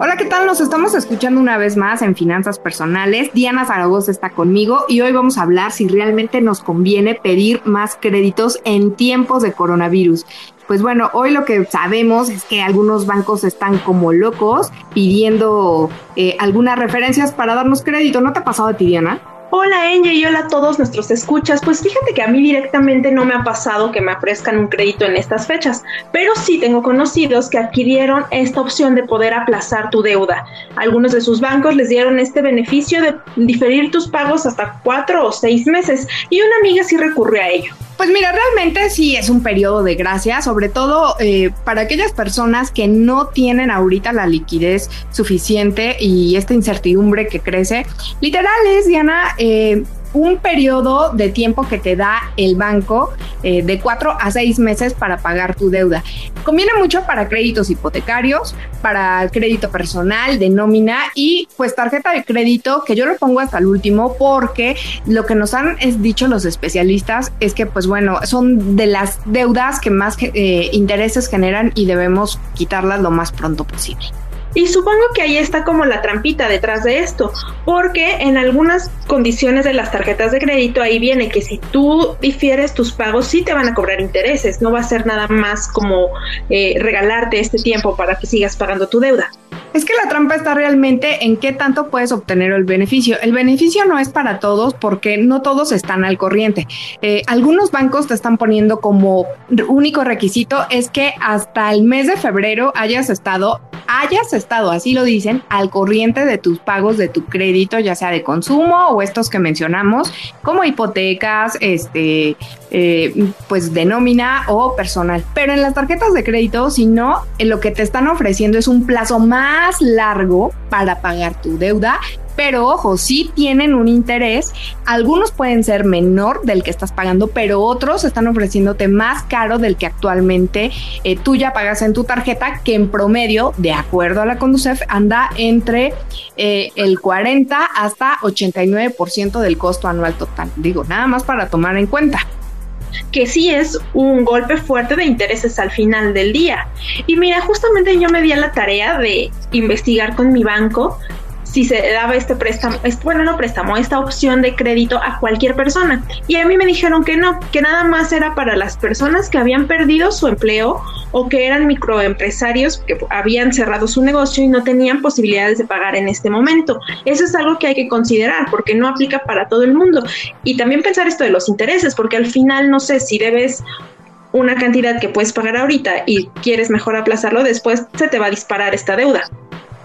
Hola, ¿qué tal? Nos estamos escuchando una vez más en Finanzas Personales. Diana Zaragoza está conmigo y hoy vamos a hablar si realmente nos conviene pedir más créditos en tiempos de coronavirus. Pues bueno, hoy lo que sabemos es que algunos bancos están como locos pidiendo eh, algunas referencias para darnos crédito. ¿No te ha pasado a ti, Diana? Hola Enge y hola a todos nuestros escuchas. Pues fíjate que a mí directamente no me ha pasado que me ofrezcan un crédito en estas fechas, pero sí tengo conocidos que adquirieron esta opción de poder aplazar tu deuda. Algunos de sus bancos les dieron este beneficio de diferir tus pagos hasta cuatro o seis meses y una amiga sí recurrió a ello. Pues mira, realmente sí es un periodo de gracia, sobre todo eh, para aquellas personas que no tienen ahorita la liquidez suficiente y esta incertidumbre que crece. Literal es, Diana, eh, un periodo de tiempo que te da el banco eh, de cuatro a seis meses para pagar tu deuda. Conviene mucho para créditos hipotecarios, para crédito personal, de nómina y pues tarjeta de crédito, que yo lo pongo hasta el último porque lo que nos han dicho los especialistas es que pues bueno, son de las deudas que más eh, intereses generan y debemos quitarlas lo más pronto posible. Y supongo que ahí está como la trampita detrás de esto, porque en algunas condiciones de las tarjetas de crédito ahí viene que si tú difieres tus pagos sí te van a cobrar intereses, no va a ser nada más como eh, regalarte este tiempo para que sigas pagando tu deuda. Es que la trampa está realmente en qué tanto puedes obtener el beneficio. El beneficio no es para todos porque no todos están al corriente. Eh, algunos bancos te están poniendo como único requisito es que hasta el mes de febrero hayas estado hayas estado, así lo dicen, al corriente de tus pagos de tu crédito, ya sea de consumo o estos que mencionamos, como hipotecas, este, eh, pues de nómina o personal. Pero en las tarjetas de crédito, si no, lo que te están ofreciendo es un plazo más largo para pagar tu deuda pero ojo, sí tienen un interés. Algunos pueden ser menor del que estás pagando, pero otros están ofreciéndote más caro del que actualmente eh, tú ya pagas en tu tarjeta, que en promedio, de acuerdo a la Conducef, anda entre eh, el 40 hasta 89% del costo anual total. Digo, nada más para tomar en cuenta que sí es un golpe fuerte de intereses al final del día. Y mira, justamente yo me di a la tarea de investigar con mi banco si se daba este préstamo, bueno, no préstamo, esta opción de crédito a cualquier persona. Y a mí me dijeron que no, que nada más era para las personas que habían perdido su empleo o que eran microempresarios que habían cerrado su negocio y no tenían posibilidades de pagar en este momento. Eso es algo que hay que considerar porque no aplica para todo el mundo. Y también pensar esto de los intereses, porque al final no sé si debes una cantidad que puedes pagar ahorita y quieres mejor aplazarlo después, se te va a disparar esta deuda.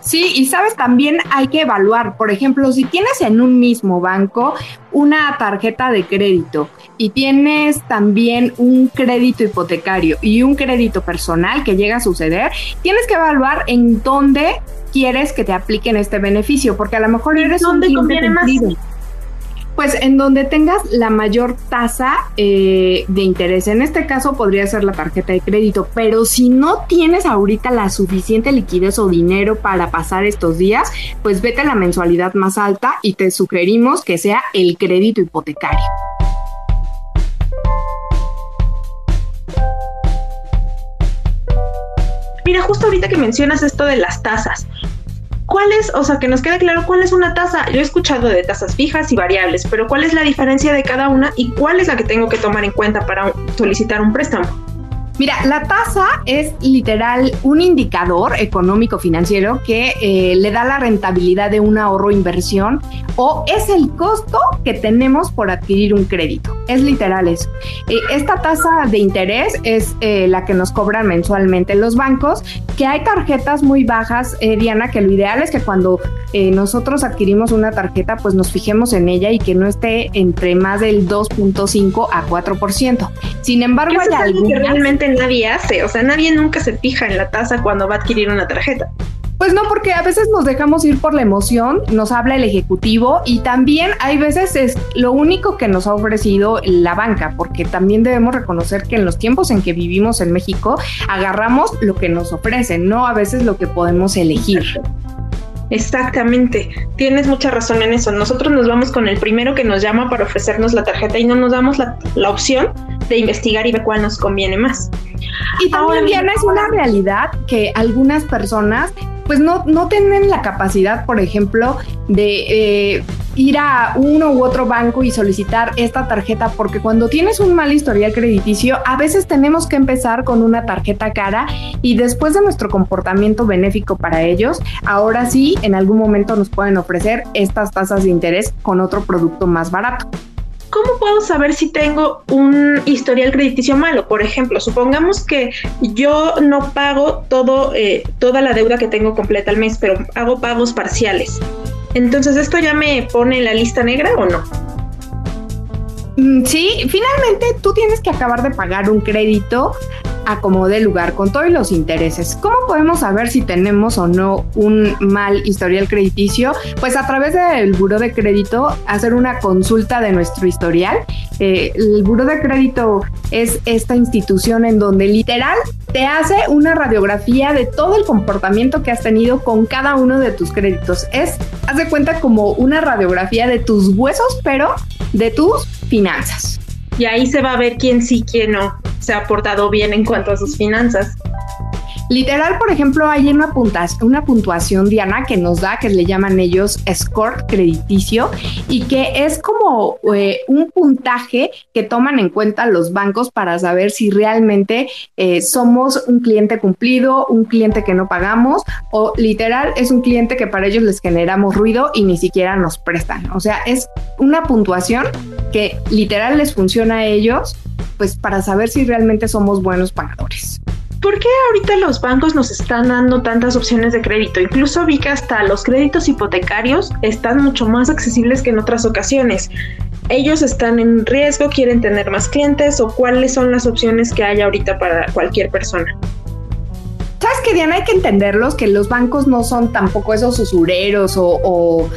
Sí, y sabes, también hay que evaluar, por ejemplo, si tienes en un mismo banco una tarjeta de crédito y tienes también un crédito hipotecario y un crédito personal que llega a suceder, tienes que evaluar en dónde quieres que te apliquen este beneficio, porque a lo mejor eres un cliente pues en donde tengas la mayor tasa eh, de interés. En este caso podría ser la tarjeta de crédito, pero si no tienes ahorita la suficiente liquidez o dinero para pasar estos días, pues vete a la mensualidad más alta y te sugerimos que sea el crédito hipotecario. Mira, justo ahorita que mencionas esto de las tasas, ¿Cuál es, o sea, que nos quede claro cuál es una tasa? Yo he escuchado de tasas fijas y variables, pero ¿cuál es la diferencia de cada una y cuál es la que tengo que tomar en cuenta para solicitar un préstamo? Mira, la tasa es literal un indicador económico financiero que eh, le da la rentabilidad de un ahorro inversión o es el costo que tenemos por adquirir un crédito. Es literal eso. Eh, esta tasa de interés es eh, la que nos cobran mensualmente los bancos, que hay tarjetas muy bajas, Diana, que lo ideal es que cuando nosotros adquirimos una tarjeta, pues nos fijemos en ella y que no esté entre más del 2.5 a 4%. Sin embargo, hay algunas... realmente nadie hace, o sea, nadie nunca se fija en la tasa cuando va a adquirir una tarjeta. Pues no, porque a veces nos dejamos ir por la emoción, nos habla el ejecutivo y también hay veces es lo único que nos ha ofrecido la banca, porque también debemos reconocer que en los tiempos en que vivimos en México agarramos lo que nos ofrecen, no a veces lo que podemos elegir. Exactamente, tienes mucha razón en eso. Nosotros nos vamos con el primero que nos llama para ofrecernos la tarjeta y no nos damos la, opción de investigar y ver cuál nos conviene más. Y también es una realidad que algunas personas pues no, no tienen la capacidad, por ejemplo, de eh, ir a uno u otro banco y solicitar esta tarjeta, porque cuando tienes un mal historial crediticio, a veces tenemos que empezar con una tarjeta cara y después de nuestro comportamiento benéfico para ellos, ahora sí, en algún momento nos pueden ofrecer estas tasas de interés con otro producto más barato. ¿Cómo puedo saber si tengo un historial crediticio malo? Por ejemplo, supongamos que yo no pago todo, eh, toda la deuda que tengo completa al mes, pero hago pagos parciales. Entonces, ¿esto ya me pone en la lista negra o no? Mm, sí, finalmente tú tienes que acabar de pagar un crédito acomode lugar con todos los intereses. ¿Cómo podemos saber si tenemos o no un mal historial crediticio? Pues a través del buro de crédito, hacer una consulta de nuestro historial. Eh, el buro de crédito es esta institución en donde literal te hace una radiografía de todo el comportamiento que has tenido con cada uno de tus créditos. Es, haz de cuenta, como una radiografía de tus huesos, pero de tus finanzas. Y ahí se va a ver quién sí, quién no se ha portado bien en cuanto a sus finanzas. Literal, por ejemplo, hay una, una puntuación, Diana, que nos da, que le llaman ellos score crediticio, y que es como eh, un puntaje que toman en cuenta los bancos para saber si realmente eh, somos un cliente cumplido, un cliente que no pagamos, o literal es un cliente que para ellos les generamos ruido y ni siquiera nos prestan. O sea, es una puntuación que literal les funciona a ellos, pues para saber si realmente somos buenos pagadores. ¿Por qué ahorita los bancos nos están dando tantas opciones de crédito? Incluso vi que hasta los créditos hipotecarios están mucho más accesibles que en otras ocasiones. ¿Ellos están en riesgo? ¿Quieren tener más clientes? ¿O cuáles son las opciones que hay ahorita para cualquier persona? ¿Sabes que Diana? Hay que entenderlos, que los bancos no son tampoco esos usureros o, o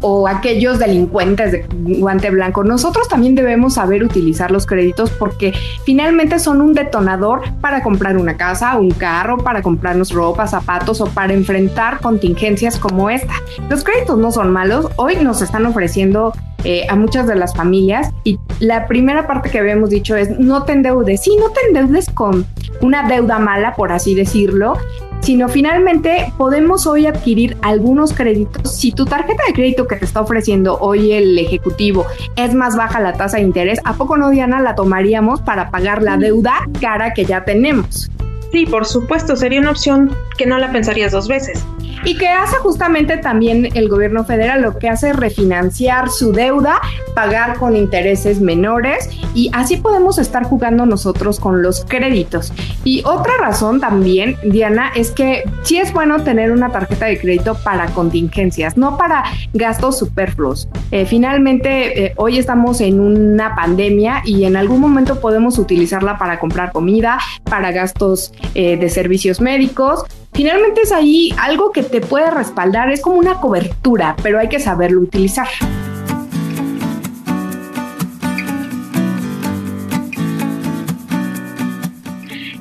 o aquellos delincuentes de guante blanco. Nosotros también debemos saber utilizar los créditos porque finalmente son un detonador para comprar una casa, un carro, para comprarnos ropa, zapatos o para enfrentar contingencias como esta. Los créditos no son malos, hoy nos están ofreciendo eh, a muchas de las familias y la primera parte que habíamos dicho es no te endeudes, sí, no te endeudes con una deuda mala, por así decirlo, sino finalmente podemos hoy adquirir algunos créditos. Si tu tarjeta de crédito que te está ofreciendo hoy el ejecutivo es más baja la tasa de interés, ¿a poco no, Diana, la tomaríamos para pagar la deuda cara que ya tenemos? Sí, por supuesto, sería una opción que no la pensarías dos veces y que hace justamente también el gobierno federal, lo que hace es refinanciar su deuda, pagar con intereses menores y así podemos estar jugando nosotros con los créditos. Y otra razón también, Diana, es que sí es bueno tener una tarjeta de crédito para contingencias, no para gastos superfluos. Eh, finalmente, eh, hoy estamos en una pandemia y en algún momento podemos utilizarla para comprar comida, para gastos eh, de servicios médicos Finalmente es ahí algo que te puede respaldar, es como una cobertura, pero hay que saberlo utilizar.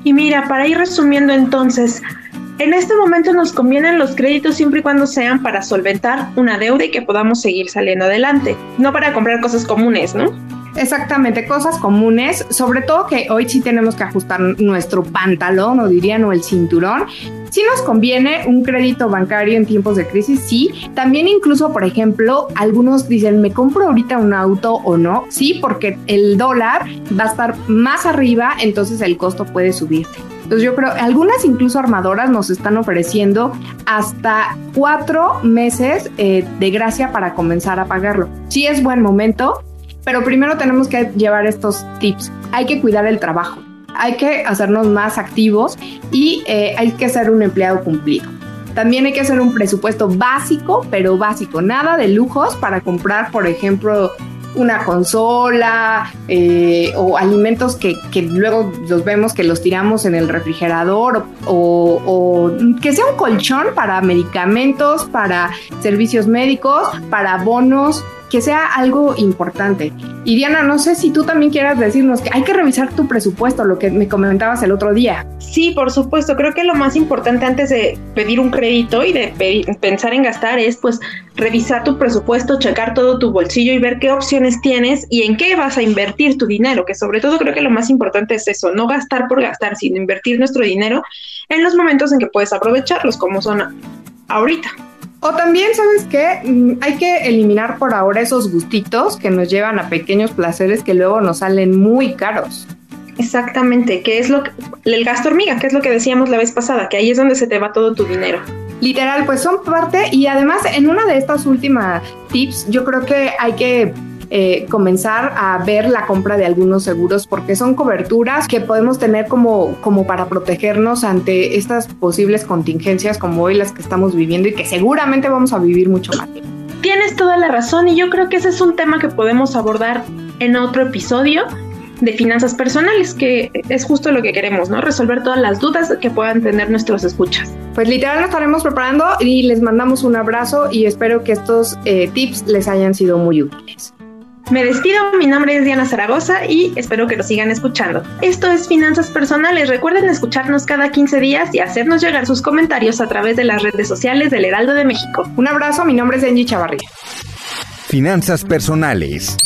Y mira, para ir resumiendo entonces, en este momento nos convienen los créditos siempre y cuando sean para solventar una deuda y que podamos seguir saliendo adelante, no para comprar cosas comunes, ¿no? Exactamente, cosas comunes, sobre todo que hoy sí tenemos que ajustar nuestro pantalón o dirían o el cinturón. Si nos conviene un crédito bancario en tiempos de crisis, sí. También incluso, por ejemplo, algunos dicen, ¿me compro ahorita un auto o no? Sí, porque el dólar va a estar más arriba, entonces el costo puede subir. Entonces yo creo, algunas incluso armadoras nos están ofreciendo hasta cuatro meses eh, de gracia para comenzar a pagarlo. Sí es buen momento, pero primero tenemos que llevar estos tips. Hay que cuidar el trabajo, hay que hacernos más activos y eh, hay que ser un empleado cumplido. También hay que hacer un presupuesto básico, pero básico, nada de lujos para comprar, por ejemplo, una consola eh, o alimentos que, luego los vemos que los tiramos en el refrigerador o, que sea un colchón para medicamentos, para servicios médicos, para bonos que sea algo importante. Y Diana, no sé si tú también quieras decirnos que hay que revisar tu presupuesto, lo que me comentabas el otro día. Sí, por supuesto. Creo que lo más importante antes de pedir un crédito y de pensar en gastar es pues revisar tu presupuesto, checar todo tu bolsillo y ver qué opciones tienes y en qué vas a invertir tu dinero, que sobre todo creo que lo más importante es eso, no gastar por gastar, sino invertir nuestro dinero en los momentos en que puedes aprovecharlos, como son ahorita. O también, ¿sabes qué? Mm, hay que eliminar por ahora esos gustitos que nos llevan a pequeños placeres que luego nos salen muy caros. Exactamente, que es lo que, el gasto hormiga, que es lo que decíamos la vez pasada, que ahí es donde se te va todo tu dinero. Literal, pues son parte y además en una de estas últimas tips yo creo que hay que eh, comenzar a ver la compra de algunos seguros porque son coberturas que podemos tener como, como para protegernos ante estas posibles contingencias como hoy las que estamos viviendo y que seguramente vamos a vivir mucho más Tienes toda la razón y yo creo que ese es un tema que podemos abordar en otro episodio de finanzas personales, que es justo lo que queremos, ¿no? Resolver todas las dudas que puedan tener nuestros escuchas. Pues literal lo estaremos preparando y les mandamos un abrazo y espero que estos eh, tips les hayan sido muy útiles. Me despido, mi nombre es Diana Zaragoza y espero que lo sigan escuchando. Esto es Finanzas Personales. Recuerden escucharnos cada 15 días y hacernos llegar sus comentarios a través de las redes sociales del Heraldo de México. Un abrazo, mi nombre es Angie Chavarría. Finanzas Personales.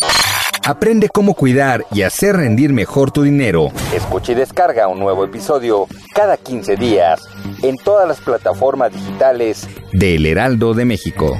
Aprende cómo cuidar y hacer rendir mejor tu dinero. Escucha y descarga un nuevo episodio cada 15 días en todas las plataformas digitales de El Heraldo de México.